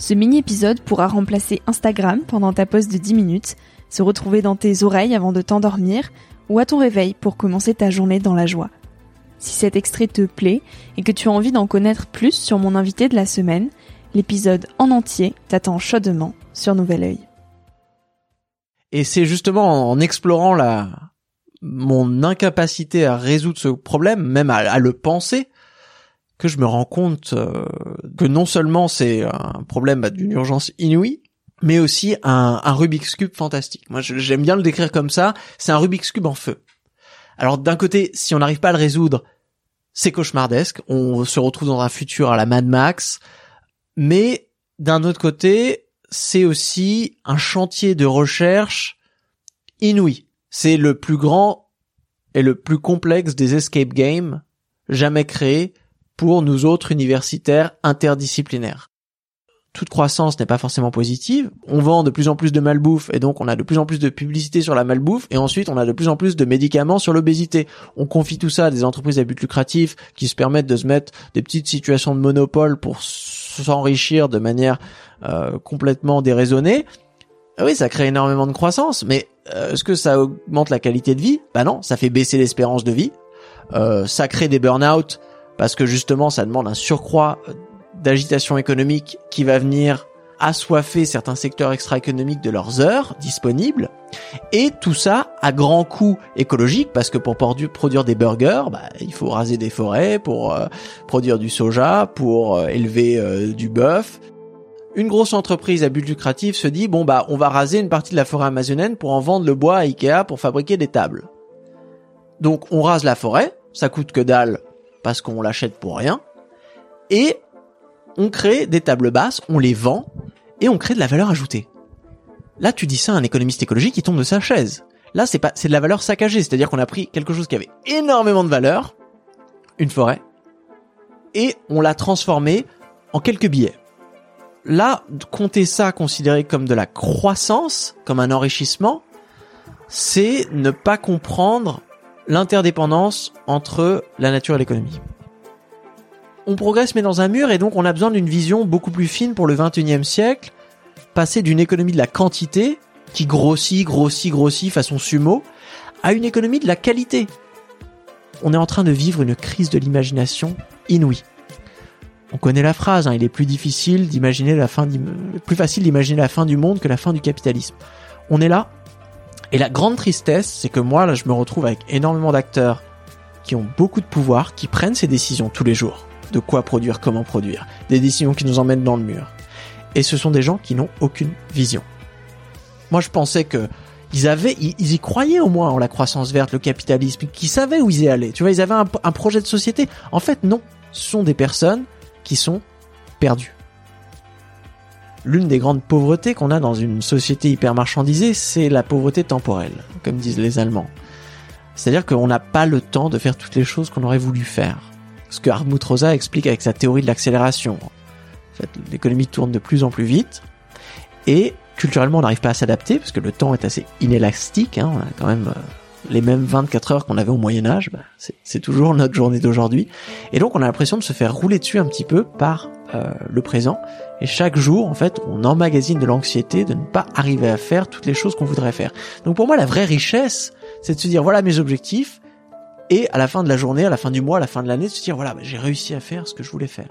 Ce mini-épisode pourra remplacer Instagram pendant ta pause de 10 minutes, se retrouver dans tes oreilles avant de t'endormir ou à ton réveil pour commencer ta journée dans la joie. Si cet extrait te plaît et que tu as envie d'en connaître plus sur mon invité de la semaine, l'épisode en entier t'attend chaudement sur Nouvel Oeil. Et c'est justement en explorant la mon incapacité à résoudre ce problème, même à le penser, que je me rends compte euh, que non seulement c'est un problème bah, d'une urgence inouïe, mais aussi un, un Rubik's cube fantastique. Moi, j'aime bien le décrire comme ça. C'est un Rubik's cube en feu. Alors d'un côté, si on n'arrive pas à le résoudre, c'est cauchemardesque. On se retrouve dans un futur à la Mad Max. Mais d'un autre côté, c'est aussi un chantier de recherche inouï. C'est le plus grand et le plus complexe des escape games jamais créés pour nous autres universitaires interdisciplinaires. Toute croissance n'est pas forcément positive. On vend de plus en plus de malbouffe et donc on a de plus en plus de publicité sur la malbouffe et ensuite on a de plus en plus de médicaments sur l'obésité. On confie tout ça à des entreprises à but lucratif qui se permettent de se mettre des petites situations de monopole pour s'enrichir de manière euh, complètement déraisonnée. Ah oui, ça crée énormément de croissance, mais euh, est-ce que ça augmente la qualité de vie? Bah non, ça fait baisser l'espérance de vie. Euh, ça crée des burn-out parce que justement ça demande un surcroît d'agitation économique qui va venir assoiffer certains secteurs extra-économiques de leurs heures disponibles, et tout ça à grand coût écologique, parce que pour produire des burgers, bah, il faut raser des forêts, pour euh, produire du soja, pour euh, élever euh, du bœuf. Une grosse entreprise à but lucratif se dit, bon bah on va raser une partie de la forêt amazonienne pour en vendre le bois à Ikea pour fabriquer des tables. Donc on rase la forêt, ça coûte que dalle parce qu'on l'achète pour rien. Et on crée des tables basses, on les vend et on crée de la valeur ajoutée. Là, tu dis ça à un économiste écologique qui tombe de sa chaise. Là, c'est pas, c'est de la valeur saccagée, c'est-à-dire qu'on a pris quelque chose qui avait énormément de valeur, une forêt, et on l'a transformé en quelques billets. Là, compter ça considéré comme de la croissance, comme un enrichissement, c'est ne pas comprendre l'interdépendance entre la nature et l'économie. On progresse mais dans un mur et donc on a besoin d'une vision beaucoup plus fine pour le 21e siècle, passer d'une économie de la quantité, qui grossit, grossit, grossit façon sumo, à une économie de la qualité. On est en train de vivre une crise de l'imagination inouïe. On connaît la phrase, hein, il est plus difficile d'imaginer la fin, plus facile d'imaginer la fin du monde que la fin du capitalisme. On est là, et la grande tristesse, c'est que moi, là, je me retrouve avec énormément d'acteurs qui ont beaucoup de pouvoir, qui prennent ces décisions tous les jours. De quoi produire, comment produire. Des décisions qui nous emmènent dans le mur. Et ce sont des gens qui n'ont aucune vision. Moi, je pensais que ils avaient, ils, y croyaient au moins en la croissance verte, le capitalisme, qui savaient où ils y allaient. Tu vois, ils avaient un, un projet de société. En fait, non. Ce sont des personnes qui sont perdues l'une des grandes pauvretés qu'on a dans une société hyper marchandisée, c'est la pauvreté temporelle, comme disent les Allemands. C'est-à-dire qu'on n'a pas le temps de faire toutes les choses qu'on aurait voulu faire. Ce que Hartmut Rosa explique avec sa théorie de l'accélération. L'économie tourne de plus en plus vite et culturellement on n'arrive pas à s'adapter parce que le temps est assez inélastique. Hein. On a quand même euh, les mêmes 24 heures qu'on avait au Moyen Âge, bah, c'est toujours notre journée d'aujourd'hui. Et donc on a l'impression de se faire rouler dessus un petit peu par euh, le présent. Et chaque jour, en fait, on emmagasine de l'anxiété de ne pas arriver à faire toutes les choses qu'on voudrait faire. Donc pour moi, la vraie richesse, c'est de se dire voilà mes objectifs, et à la fin de la journée, à la fin du mois, à la fin de l'année, de se dire voilà, bah, j'ai réussi à faire ce que je voulais faire.